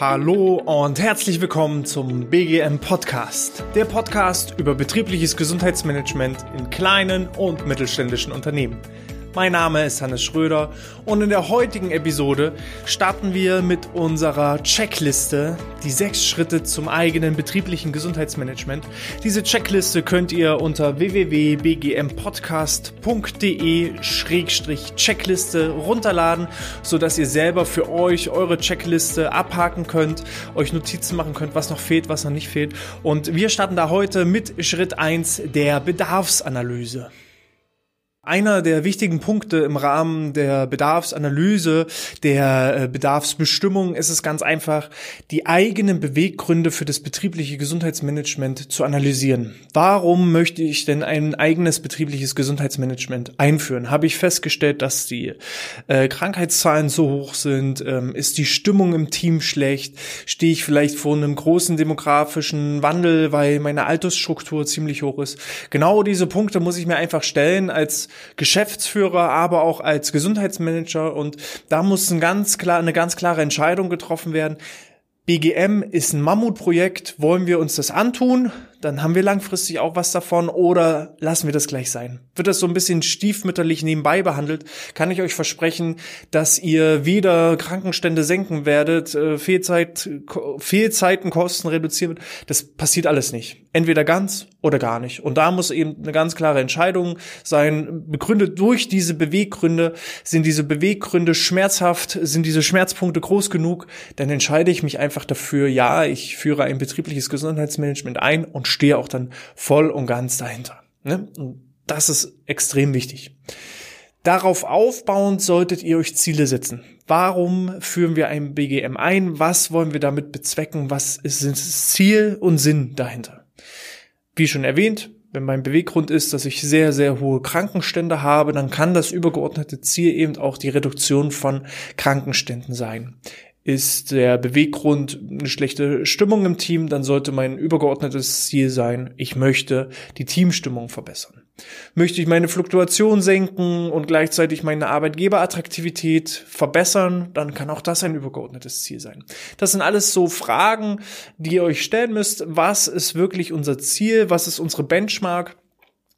Hallo und herzlich willkommen zum BGM Podcast, der Podcast über betriebliches Gesundheitsmanagement in kleinen und mittelständischen Unternehmen. Mein Name ist Hannes Schröder und in der heutigen Episode starten wir mit unserer Checkliste, die sechs Schritte zum eigenen betrieblichen Gesundheitsmanagement. Diese Checkliste könnt ihr unter www.bgmpodcast.de-checkliste runterladen, sodass ihr selber für euch eure Checkliste abhaken könnt, euch Notizen machen könnt, was noch fehlt, was noch nicht fehlt. Und wir starten da heute mit Schritt eins der Bedarfsanalyse. Einer der wichtigen Punkte im Rahmen der Bedarfsanalyse, der äh, Bedarfsbestimmung ist es ganz einfach, die eigenen Beweggründe für das betriebliche Gesundheitsmanagement zu analysieren. Warum möchte ich denn ein eigenes betriebliches Gesundheitsmanagement einführen? Habe ich festgestellt, dass die äh, Krankheitszahlen so hoch sind? Ähm, ist die Stimmung im Team schlecht? Stehe ich vielleicht vor einem großen demografischen Wandel, weil meine Altersstruktur ziemlich hoch ist? Genau diese Punkte muss ich mir einfach stellen als Geschäftsführer, aber auch als Gesundheitsmanager und da muss ein ganz klar, eine ganz klare Entscheidung getroffen werden. BGM ist ein Mammutprojekt. Wollen wir uns das antun? Dann haben wir langfristig auch was davon oder lassen wir das gleich sein. Wird das so ein bisschen stiefmütterlich nebenbei behandelt, kann ich euch versprechen, dass ihr weder Krankenstände senken werdet, äh, Fehlzeit, Fehlzeitenkosten reduzieren wird. Das passiert alles nicht. Entweder ganz oder gar nicht. Und da muss eben eine ganz klare Entscheidung sein, begründet durch diese Beweggründe. Sind diese Beweggründe schmerzhaft? Sind diese Schmerzpunkte groß genug? Dann entscheide ich mich einfach dafür, ja, ich führe ein betriebliches Gesundheitsmanagement ein und stehe auch dann voll und ganz dahinter. Ne? Und das ist extrem wichtig. Darauf aufbauend solltet ihr euch Ziele setzen. Warum führen wir ein BGM ein? Was wollen wir damit bezwecken? Was ist das Ziel und Sinn dahinter? Wie schon erwähnt, wenn mein Beweggrund ist, dass ich sehr, sehr hohe Krankenstände habe, dann kann das übergeordnete Ziel eben auch die Reduktion von Krankenständen sein ist der Beweggrund eine schlechte Stimmung im Team, dann sollte mein übergeordnetes Ziel sein, ich möchte die Teamstimmung verbessern. Möchte ich meine Fluktuation senken und gleichzeitig meine Arbeitgeberattraktivität verbessern, dann kann auch das ein übergeordnetes Ziel sein. Das sind alles so Fragen, die ihr euch stellen müsst. Was ist wirklich unser Ziel? Was ist unsere Benchmark?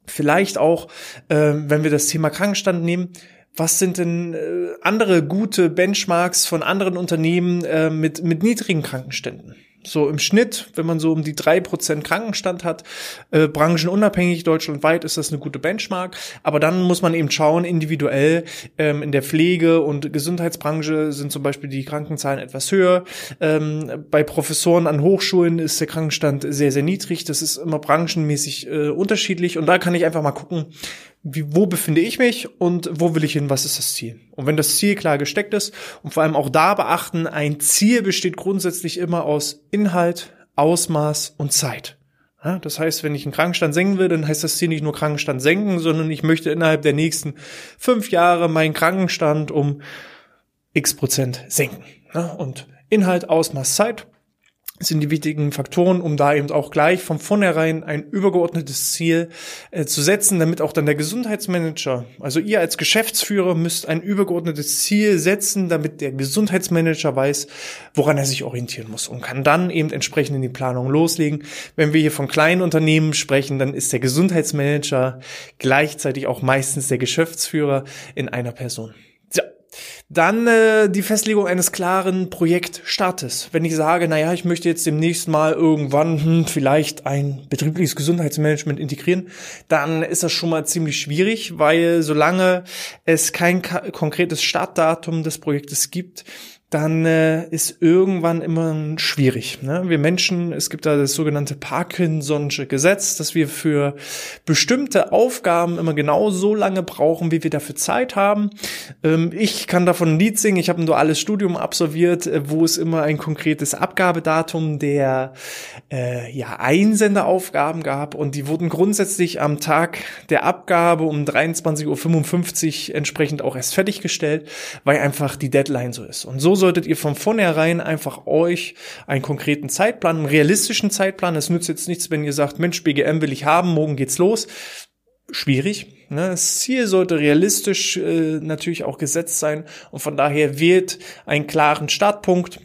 Vielleicht auch, äh, wenn wir das Thema Krankenstand nehmen, was sind denn äh, andere gute Benchmarks von anderen Unternehmen äh, mit, mit niedrigen Krankenständen? So im Schnitt, wenn man so um die drei Prozent Krankenstand hat, äh, branchenunabhängig, deutschlandweit ist das eine gute Benchmark. Aber dann muss man eben schauen, individuell ähm, in der Pflege- und Gesundheitsbranche sind zum Beispiel die Krankenzahlen etwas höher. Ähm, bei Professoren an Hochschulen ist der Krankenstand sehr, sehr niedrig. Das ist immer branchenmäßig äh, unterschiedlich. Und da kann ich einfach mal gucken, wie, wo befinde ich mich und wo will ich hin, was ist das Ziel? Und wenn das Ziel klar gesteckt ist und vor allem auch da beachten, ein Ziel besteht grundsätzlich immer aus Inhalt, Ausmaß und Zeit. Das heißt, wenn ich einen Krankenstand senken will, dann heißt das Ziel nicht nur Krankenstand senken, sondern ich möchte innerhalb der nächsten fünf Jahre meinen Krankenstand um x Prozent senken. Und Inhalt, Ausmaß, Zeit sind die wichtigen Faktoren, um da eben auch gleich von vornherein ein übergeordnetes Ziel äh, zu setzen, damit auch dann der Gesundheitsmanager, also ihr als Geschäftsführer müsst ein übergeordnetes Ziel setzen, damit der Gesundheitsmanager weiß, woran er sich orientieren muss und kann dann eben entsprechend in die Planung loslegen. Wenn wir hier von kleinen Unternehmen sprechen, dann ist der Gesundheitsmanager gleichzeitig auch meistens der Geschäftsführer in einer Person. Dann äh, die Festlegung eines klaren Projektstartes. Wenn ich sage, naja, ich möchte jetzt demnächst mal irgendwann hm, vielleicht ein betriebliches Gesundheitsmanagement integrieren, dann ist das schon mal ziemlich schwierig, weil solange es kein konkretes Startdatum des Projektes gibt, dann äh, ist irgendwann immer schwierig. Ne? Wir Menschen, es gibt da das sogenannte Parkinson'sche Gesetz, dass wir für bestimmte Aufgaben immer genau so lange brauchen, wie wir dafür Zeit haben. Ähm, ich kann davon ein Lied singen. Ich habe ein duales Studium absolviert, äh, wo es immer ein konkretes Abgabedatum der äh, ja, Einsenderaufgaben gab und die wurden grundsätzlich am Tag der Abgabe um 23.55 Uhr entsprechend auch erst fertiggestellt, weil einfach die Deadline so ist. Und so solltet ihr von vornherein einfach euch einen konkreten Zeitplan, einen realistischen Zeitplan. Es nützt jetzt nichts, wenn ihr sagt, Mensch, BGM will ich haben, morgen geht's los schwierig. Ne? Das Ziel sollte realistisch äh, natürlich auch gesetzt sein und von daher wählt einen klaren Startpunkt.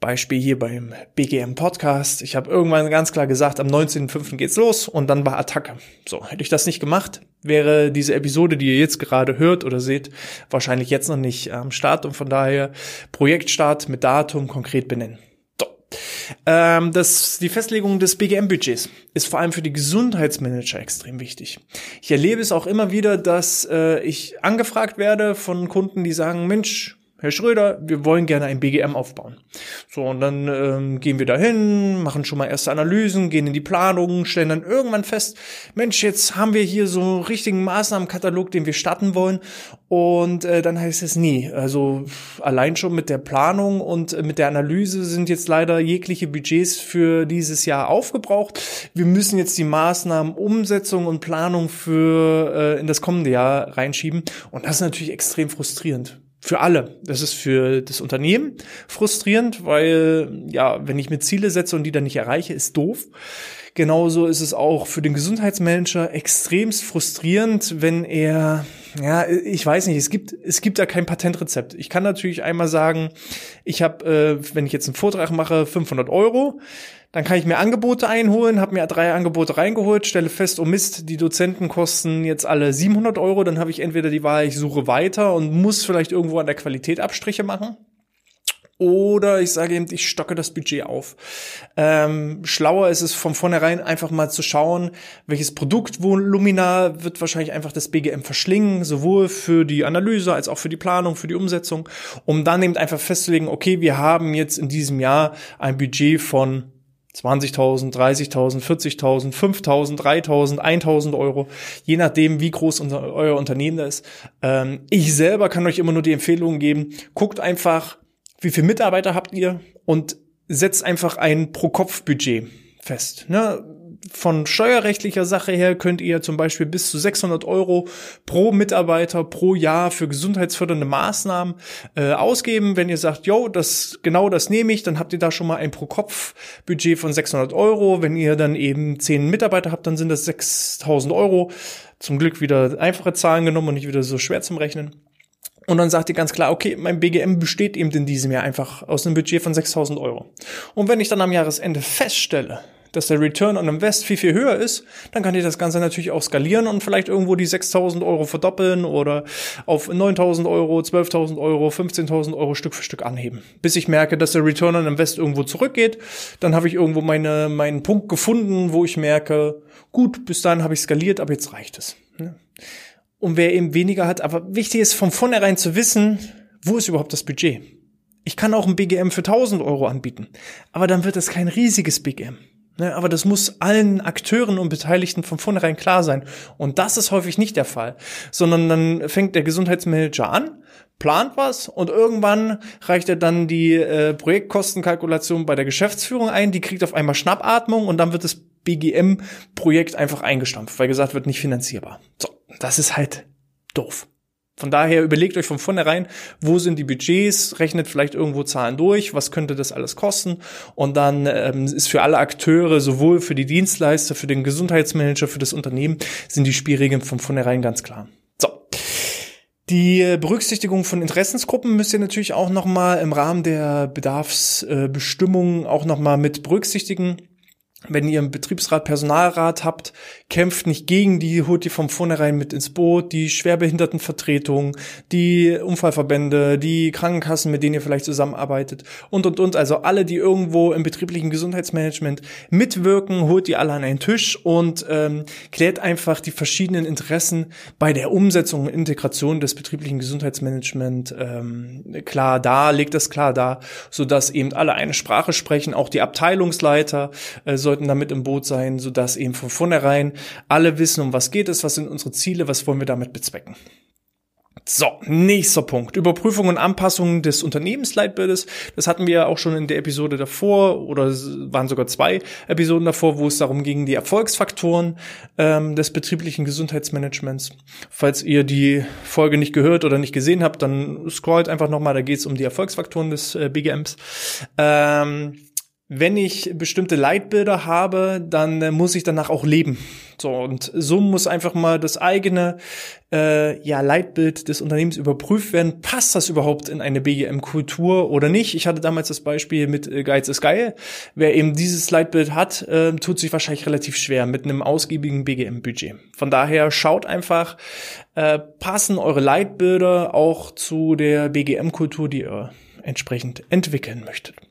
Beispiel hier beim BGM Podcast. Ich habe irgendwann ganz klar gesagt, am 19.05. geht's los und dann war Attacke. So, hätte ich das nicht gemacht, wäre diese Episode, die ihr jetzt gerade hört oder seht, wahrscheinlich jetzt noch nicht am Start und von daher Projektstart mit Datum konkret benennen. Ähm, das, die Festlegung des BGM-Budgets ist vor allem für die Gesundheitsmanager extrem wichtig. Ich erlebe es auch immer wieder, dass äh, ich angefragt werde von Kunden, die sagen, Mensch, Herr Schröder, wir wollen gerne ein BGM aufbauen. So, und dann ähm, gehen wir dahin, machen schon mal erste Analysen, gehen in die Planung, stellen dann irgendwann fest, Mensch, jetzt haben wir hier so einen richtigen Maßnahmenkatalog, den wir starten wollen. Und äh, dann heißt es nie. Also allein schon mit der Planung und äh, mit der Analyse sind jetzt leider jegliche Budgets für dieses Jahr aufgebraucht. Wir müssen jetzt die Maßnahmen, Umsetzung und Planung für äh, in das kommende Jahr reinschieben. Und das ist natürlich extrem frustrierend für alle. Das ist für das Unternehmen frustrierend, weil ja, wenn ich mir Ziele setze und die dann nicht erreiche, ist doof. Genauso ist es auch für den Gesundheitsmanager extremst frustrierend, wenn er, ja, ich weiß nicht, es gibt, es gibt da kein Patentrezept. Ich kann natürlich einmal sagen, ich habe, äh, wenn ich jetzt einen Vortrag mache, 500 Euro. Dann kann ich mir Angebote einholen, habe mir drei Angebote reingeholt, stelle fest, oh Mist, die Dozenten kosten jetzt alle 700 Euro. Dann habe ich entweder die Wahl, ich suche weiter und muss vielleicht irgendwo an der Qualität Abstriche machen. Oder ich sage eben, ich stocke das Budget auf. Ähm, schlauer ist es von vornherein einfach mal zu schauen, welches Produktvolumina wird wahrscheinlich einfach das BGM verschlingen, sowohl für die Analyse als auch für die Planung, für die Umsetzung, um dann eben einfach festzulegen, okay, wir haben jetzt in diesem Jahr ein Budget von 20.000, 30.000, 40.000, 5.000, 3.000, 1.000 Euro, je nachdem, wie groß unser, euer Unternehmen ist. Ähm, ich selber kann euch immer nur die Empfehlungen geben, guckt einfach, wie viele Mitarbeiter habt ihr und setzt einfach ein Pro-Kopf-Budget fest. Ne? von steuerrechtlicher Sache her könnt ihr zum Beispiel bis zu 600 Euro pro Mitarbeiter pro Jahr für gesundheitsfördernde Maßnahmen äh, ausgeben. Wenn ihr sagt, yo, das genau das nehme ich, dann habt ihr da schon mal ein pro Kopf Budget von 600 Euro. Wenn ihr dann eben 10 Mitarbeiter habt, dann sind das 6000 Euro. Zum Glück wieder einfache Zahlen genommen und nicht wieder so schwer zum Rechnen. Und dann sagt ihr ganz klar, okay, mein BGM besteht eben in diesem Jahr einfach aus einem Budget von 6000 Euro. Und wenn ich dann am Jahresende feststelle, dass der Return on Invest viel, viel höher ist, dann kann ich das Ganze natürlich auch skalieren und vielleicht irgendwo die 6.000 Euro verdoppeln oder auf 9.000 Euro, 12.000 Euro, 15.000 Euro Stück für Stück anheben. Bis ich merke, dass der Return on Invest irgendwo zurückgeht, dann habe ich irgendwo meine, meinen Punkt gefunden, wo ich merke, gut, bis dahin habe ich skaliert, aber jetzt reicht es. Und wer eben weniger hat, aber wichtig ist von vornherein zu wissen, wo ist überhaupt das Budget? Ich kann auch ein BGM für 1000 Euro anbieten, aber dann wird es kein riesiges BGM. Ne, aber das muss allen Akteuren und Beteiligten von vornherein klar sein. Und das ist häufig nicht der Fall, sondern dann fängt der Gesundheitsmanager an, plant was und irgendwann reicht er dann die äh, Projektkostenkalkulation bei der Geschäftsführung ein, die kriegt auf einmal Schnappatmung und dann wird das BGM-Projekt einfach eingestampft, weil gesagt wird, nicht finanzierbar. So, das ist halt doof. Von daher überlegt euch von vornherein, wo sind die Budgets, rechnet vielleicht irgendwo Zahlen durch, was könnte das alles kosten und dann ähm, ist für alle Akteure, sowohl für die Dienstleister, für den Gesundheitsmanager, für das Unternehmen, sind die Spielregeln von vornherein ganz klar. So. Die Berücksichtigung von Interessensgruppen müsst ihr natürlich auch nochmal im Rahmen der Bedarfsbestimmung auch nochmal mit berücksichtigen wenn ihr einen Betriebsrat, Personalrat habt, kämpft nicht gegen die, holt die vom vornherein mit ins Boot, die Schwerbehindertenvertretung, die Unfallverbände, die Krankenkassen, mit denen ihr vielleicht zusammenarbeitet und, und, und. Also alle, die irgendwo im betrieblichen Gesundheitsmanagement mitwirken, holt die alle an einen Tisch und ähm, klärt einfach die verschiedenen Interessen bei der Umsetzung und Integration des betrieblichen Gesundheitsmanagement ähm, klar da, legt das klar da, sodass eben alle eine Sprache sprechen, auch die Abteilungsleiter, äh, sollten damit im Boot sein, sodass eben von vornherein alle wissen, um was geht es, was sind unsere Ziele, was wollen wir damit bezwecken. So, nächster Punkt. Überprüfung und Anpassung des Unternehmensleitbildes. Das hatten wir ja auch schon in der Episode davor oder waren sogar zwei Episoden davor, wo es darum ging, die Erfolgsfaktoren ähm, des betrieblichen Gesundheitsmanagements. Falls ihr die Folge nicht gehört oder nicht gesehen habt, dann scrollt einfach nochmal, da geht es um die Erfolgsfaktoren des äh, BGMs. Ähm, wenn ich bestimmte Leitbilder habe, dann äh, muss ich danach auch leben. So, und so muss einfach mal das eigene äh, ja, Leitbild des Unternehmens überprüft werden. Passt das überhaupt in eine BGM-Kultur oder nicht? Ich hatte damals das Beispiel mit äh, Geiz ist geil. Wer eben dieses Leitbild hat, äh, tut sich wahrscheinlich relativ schwer mit einem ausgiebigen BGM-Budget. Von daher schaut einfach, äh, passen eure Leitbilder auch zu der BGM-Kultur, die ihr entsprechend entwickeln möchtet.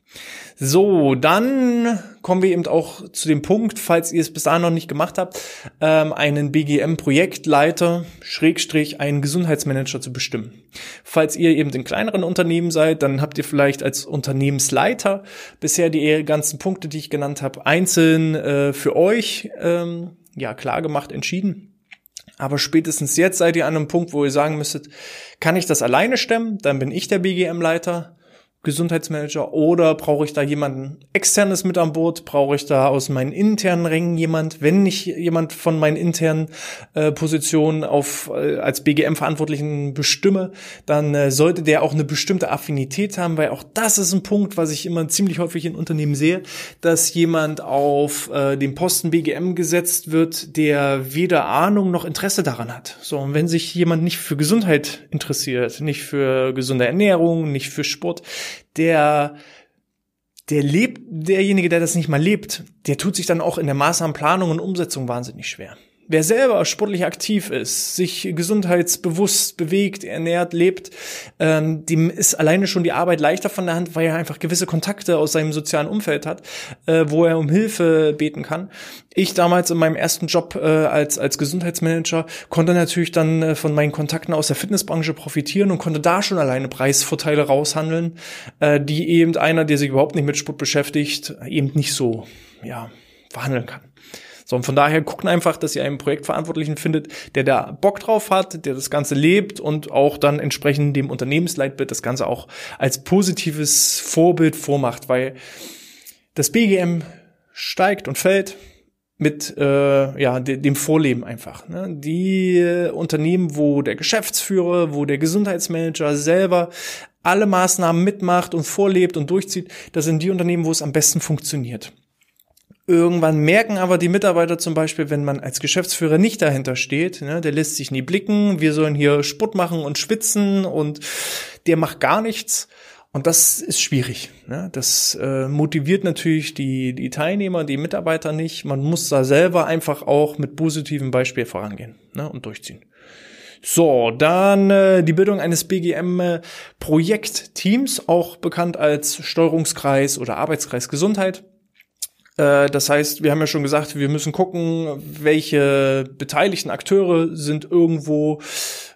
So, dann kommen wir eben auch zu dem Punkt, falls ihr es bis dahin noch nicht gemacht habt, ähm, einen BGM-Projektleiter, Schrägstrich, einen Gesundheitsmanager zu bestimmen. Falls ihr eben in kleineren Unternehmen seid, dann habt ihr vielleicht als Unternehmensleiter bisher die ganzen Punkte, die ich genannt habe, einzeln äh, für euch ähm, ja klar gemacht, entschieden. Aber spätestens jetzt seid ihr an einem Punkt, wo ihr sagen müsstet, kann ich das alleine stemmen? Dann bin ich der BGM-Leiter. Gesundheitsmanager oder brauche ich da jemanden externes mit an Bord? Brauche ich da aus meinen internen Rängen jemand? Wenn ich jemand von meinen internen äh, Positionen auf äh, als BGM Verantwortlichen bestimme, dann äh, sollte der auch eine bestimmte Affinität haben, weil auch das ist ein Punkt, was ich immer ziemlich häufig in Unternehmen sehe, dass jemand auf äh, den Posten BGM gesetzt wird, der weder Ahnung noch Interesse daran hat. So und wenn sich jemand nicht für Gesundheit interessiert, nicht für gesunde Ernährung, nicht für Sport, der der lebt, derjenige, der das nicht mal lebt, der tut sich dann auch in der Maßnahmenplanung und Umsetzung wahnsinnig schwer. Wer selber sportlich aktiv ist, sich gesundheitsbewusst bewegt, ernährt, lebt, ähm, dem ist alleine schon die Arbeit leichter von der Hand, weil er einfach gewisse Kontakte aus seinem sozialen Umfeld hat, äh, wo er um Hilfe beten kann. Ich damals in meinem ersten Job äh, als, als Gesundheitsmanager konnte natürlich dann äh, von meinen Kontakten aus der Fitnessbranche profitieren und konnte da schon alleine Preisvorteile raushandeln, äh, die eben einer, der sich überhaupt nicht mit Sport beschäftigt, eben nicht so, ja, verhandeln kann. So, und von daher gucken einfach, dass ihr einen Projektverantwortlichen findet, der da Bock drauf hat, der das Ganze lebt und auch dann entsprechend dem Unternehmensleitbild das Ganze auch als positives Vorbild vormacht, weil das BGM steigt und fällt mit äh, ja de dem Vorleben einfach. Ne? Die äh, Unternehmen, wo der Geschäftsführer, wo der Gesundheitsmanager selber alle Maßnahmen mitmacht und vorlebt und durchzieht, das sind die Unternehmen, wo es am besten funktioniert. Irgendwann merken aber die Mitarbeiter zum Beispiel, wenn man als Geschäftsführer nicht dahinter steht, ne, der lässt sich nie blicken, wir sollen hier Sport machen und schwitzen und der macht gar nichts. Und das ist schwierig. Ne? Das äh, motiviert natürlich die, die Teilnehmer, die Mitarbeiter nicht. Man muss da selber einfach auch mit positivem Beispiel vorangehen ne? und durchziehen. So, dann äh, die Bildung eines BGM-Projektteams, auch bekannt als Steuerungskreis oder Arbeitskreis Gesundheit. Äh, das heißt, wir haben ja schon gesagt, wir müssen gucken, welche beteiligten Akteure sind irgendwo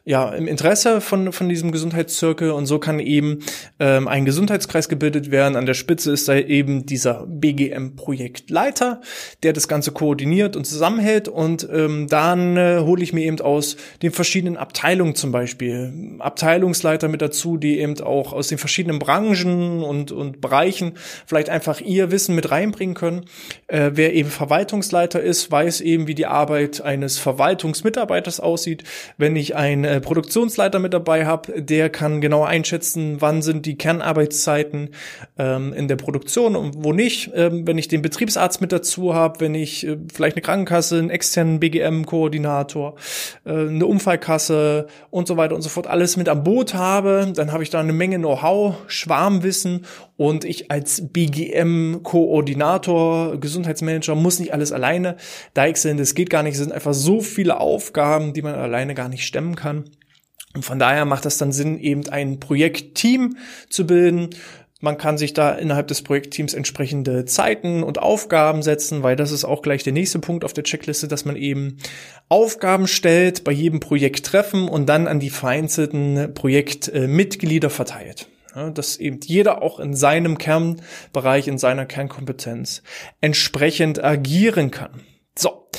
ja, im Interesse von, von diesem Gesundheitszirkel und so kann eben ähm, ein Gesundheitskreis gebildet werden. An der Spitze ist da eben dieser BGM-Projektleiter, der das Ganze koordiniert und zusammenhält und ähm, dann äh, hole ich mir eben aus den verschiedenen Abteilungen zum Beispiel Abteilungsleiter mit dazu, die eben auch aus den verschiedenen Branchen und, und Bereichen vielleicht einfach ihr Wissen mit reinbringen können. Äh, wer eben Verwaltungsleiter ist, weiß eben, wie die Arbeit eines Verwaltungsmitarbeiters aussieht. Wenn ich ein äh, Produktionsleiter mit dabei habe, der kann genau einschätzen, wann sind die Kernarbeitszeiten ähm, in der Produktion und wo nicht. Ähm, wenn ich den Betriebsarzt mit dazu habe, wenn ich äh, vielleicht eine Krankenkasse, einen externen BGM-Koordinator, äh, eine Unfallkasse und so weiter und so fort alles mit am Boot habe, dann habe ich da eine Menge Know-how, Schwarmwissen und ich als BGM-Koordinator, Gesundheitsmanager muss nicht alles alleine deichseln. Das geht gar nicht. Es sind einfach so viele Aufgaben, die man alleine gar nicht stemmen kann. Und von daher macht es dann Sinn, eben ein Projektteam zu bilden. Man kann sich da innerhalb des Projektteams entsprechende Zeiten und Aufgaben setzen, weil das ist auch gleich der nächste Punkt auf der Checkliste, dass man eben Aufgaben stellt, bei jedem Projekt treffen und dann an die vereinzelten Projektmitglieder verteilt. Ja, dass eben jeder auch in seinem Kernbereich, in seiner Kernkompetenz entsprechend agieren kann. So.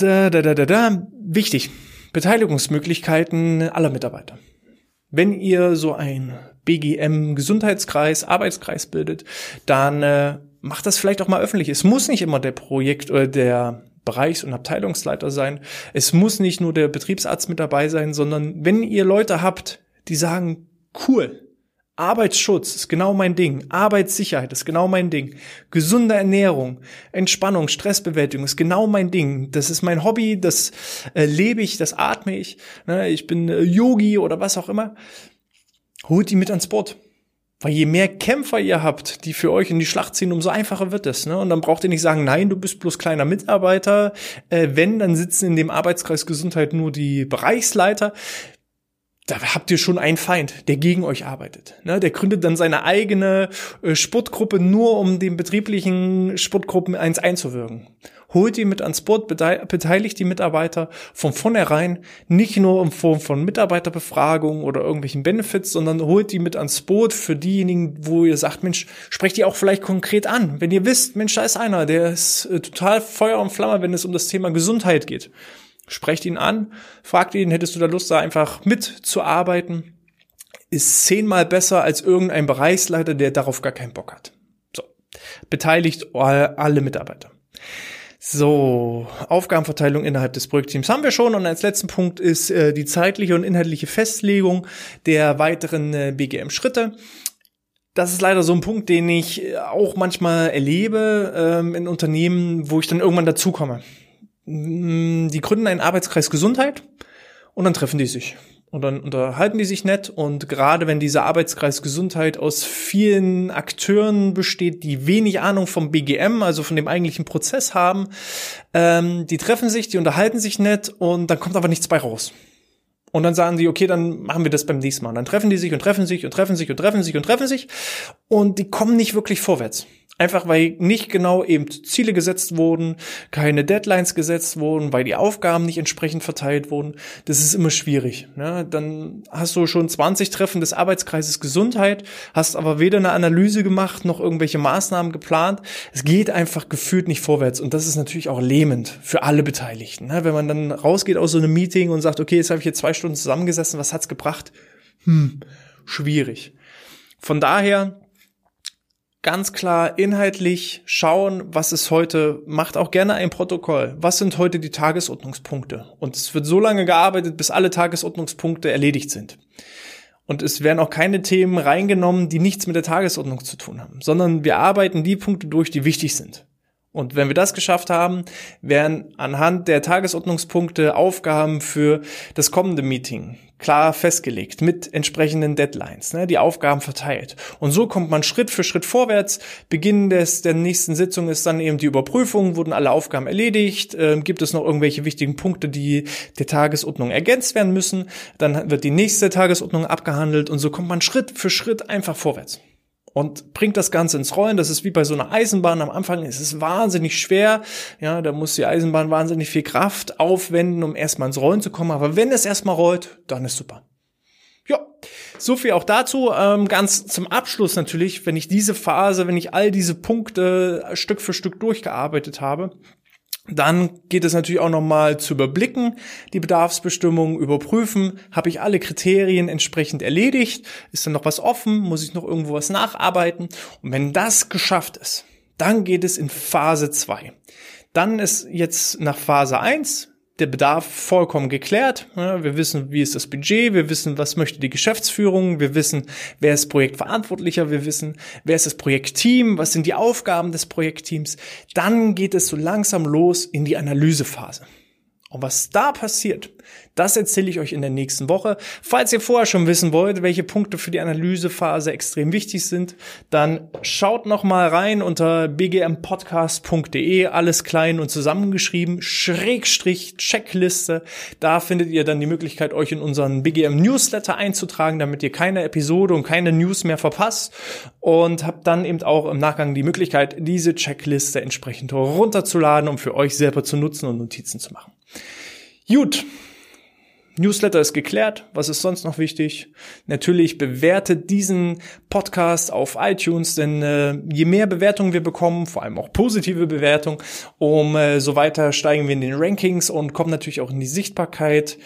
Da, da, da, da. Wichtig. Beteiligungsmöglichkeiten aller Mitarbeiter. Wenn ihr so ein BGM Gesundheitskreis, Arbeitskreis bildet, dann äh, macht das vielleicht auch mal öffentlich. Es muss nicht immer der Projekt oder der Bereichs- und Abteilungsleiter sein. Es muss nicht nur der Betriebsarzt mit dabei sein, sondern wenn ihr Leute habt, die sagen, cool, Arbeitsschutz ist genau mein Ding. Arbeitssicherheit ist genau mein Ding. Gesunde Ernährung, Entspannung, Stressbewältigung ist genau mein Ding. Das ist mein Hobby, das äh, lebe ich, das atme ich. Ne? Ich bin äh, Yogi oder was auch immer. Holt die mit ans Boot. Weil je mehr Kämpfer ihr habt, die für euch in die Schlacht ziehen, umso einfacher wird es. Ne? Und dann braucht ihr nicht sagen, nein, du bist bloß kleiner Mitarbeiter. Äh, wenn, dann sitzen in dem Arbeitskreis Gesundheit nur die Bereichsleiter da habt ihr schon einen Feind, der gegen euch arbeitet. Ne? Der gründet dann seine eigene äh, Sportgruppe nur, um den betrieblichen Sportgruppen eins einzuwirken. Holt die mit ans Boot, beteiligt die Mitarbeiter von vornherein, nicht nur in Form von Mitarbeiterbefragungen oder irgendwelchen Benefits, sondern holt die mit ans Boot für diejenigen, wo ihr sagt, Mensch, sprecht die auch vielleicht konkret an. Wenn ihr wisst, Mensch, da ist einer, der ist äh, total Feuer und Flamme, wenn es um das Thema Gesundheit geht Sprecht ihn an, fragt ihn, hättest du da Lust, da einfach mitzuarbeiten? Ist zehnmal besser als irgendein Bereichsleiter, der darauf gar keinen Bock hat. So. Beteiligt alle Mitarbeiter. So, Aufgabenverteilung innerhalb des Projektteams haben wir schon. Und als letzten Punkt ist äh, die zeitliche und inhaltliche Festlegung der weiteren äh, BGM-Schritte. Das ist leider so ein Punkt, den ich äh, auch manchmal erlebe ähm, in Unternehmen, wo ich dann irgendwann dazukomme. Mm, die gründen einen Arbeitskreis Gesundheit und dann treffen die sich. Und dann unterhalten die sich nett. Und gerade wenn dieser Arbeitskreis Gesundheit aus vielen Akteuren besteht, die wenig Ahnung vom BGM, also von dem eigentlichen Prozess haben, ähm, die treffen sich, die unterhalten sich nett und dann kommt aber nichts bei raus. Und dann sagen die, okay, dann machen wir das beim nächsten Mal. Und dann treffen die sich und treffen sich und treffen sich und treffen sich und treffen sich und die kommen nicht wirklich vorwärts. Einfach weil nicht genau eben Ziele gesetzt wurden, keine Deadlines gesetzt wurden, weil die Aufgaben nicht entsprechend verteilt wurden. Das ist immer schwierig. Ne? Dann hast du schon 20 Treffen des Arbeitskreises Gesundheit, hast aber weder eine Analyse gemacht noch irgendwelche Maßnahmen geplant. Es geht einfach gefühlt nicht vorwärts. Und das ist natürlich auch lähmend für alle Beteiligten. Ne? Wenn man dann rausgeht aus so einem Meeting und sagt, okay, jetzt habe ich hier zwei Stunden zusammengesessen, was hat's gebracht? Hm, schwierig. Von daher ganz klar inhaltlich schauen, was ist heute, macht auch gerne ein Protokoll. Was sind heute die Tagesordnungspunkte? Und es wird so lange gearbeitet, bis alle Tagesordnungspunkte erledigt sind. Und es werden auch keine Themen reingenommen, die nichts mit der Tagesordnung zu tun haben, sondern wir arbeiten die Punkte durch, die wichtig sind. Und wenn wir das geschafft haben, werden anhand der Tagesordnungspunkte Aufgaben für das kommende Meeting klar festgelegt mit entsprechenden Deadlines, ne, die Aufgaben verteilt. Und so kommt man Schritt für Schritt vorwärts. Beginn des, der nächsten Sitzung ist dann eben die Überprüfung, wurden alle Aufgaben erledigt, äh, gibt es noch irgendwelche wichtigen Punkte, die der Tagesordnung ergänzt werden müssen, dann wird die nächste Tagesordnung abgehandelt und so kommt man Schritt für Schritt einfach vorwärts und bringt das Ganze ins Rollen. Das ist wie bei so einer Eisenbahn. Am Anfang ist es wahnsinnig schwer. Ja, da muss die Eisenbahn wahnsinnig viel Kraft aufwenden, um erstmal ins Rollen zu kommen. Aber wenn es erstmal rollt, dann ist super. Ja, so viel auch dazu. Ähm, ganz zum Abschluss natürlich, wenn ich diese Phase, wenn ich all diese Punkte Stück für Stück durchgearbeitet habe, dann geht es natürlich auch nochmal zu überblicken, die Bedarfsbestimmungen überprüfen. Habe ich alle Kriterien entsprechend erledigt? Ist da noch was offen? Muss ich noch irgendwo was nacharbeiten? Und wenn das geschafft ist, dann geht es in Phase 2. Dann ist jetzt nach Phase 1 der Bedarf vollkommen geklärt. Wir wissen, wie ist das Budget, wir wissen, was möchte die Geschäftsführung, wir wissen, wer ist Projektverantwortlicher, wir wissen, wer ist das Projektteam, was sind die Aufgaben des Projektteams. Dann geht es so langsam los in die Analysephase. Und was da passiert, das erzähle ich euch in der nächsten Woche. Falls ihr vorher schon wissen wollt, welche Punkte für die Analysephase extrem wichtig sind, dann schaut noch mal rein unter bgmpodcast.de, alles klein und zusammengeschrieben, Schrägstrich Checkliste. Da findet ihr dann die Möglichkeit, euch in unseren BGM Newsletter einzutragen, damit ihr keine Episode und keine News mehr verpasst und habt dann eben auch im Nachgang die Möglichkeit, diese Checkliste entsprechend runterzuladen, um für euch selber zu nutzen und Notizen zu machen. Gut. Newsletter ist geklärt. Was ist sonst noch wichtig? Natürlich bewertet diesen Podcast auf iTunes, denn äh, je mehr Bewertungen wir bekommen, vor allem auch positive Bewertungen, um äh, so weiter steigen wir in den Rankings und kommen natürlich auch in die Sichtbarkeit.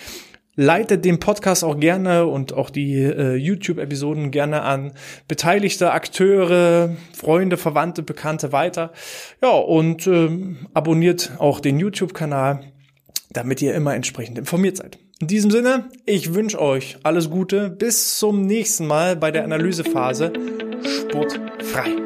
Leitet den Podcast auch gerne und auch die äh, YouTube-Episoden gerne an beteiligte Akteure, Freunde, Verwandte, Bekannte weiter. Ja, und äh, abonniert auch den YouTube-Kanal damit ihr immer entsprechend informiert seid. In diesem Sinne, ich wünsche euch alles Gute. Bis zum nächsten Mal bei der Analysephase. Sportfrei.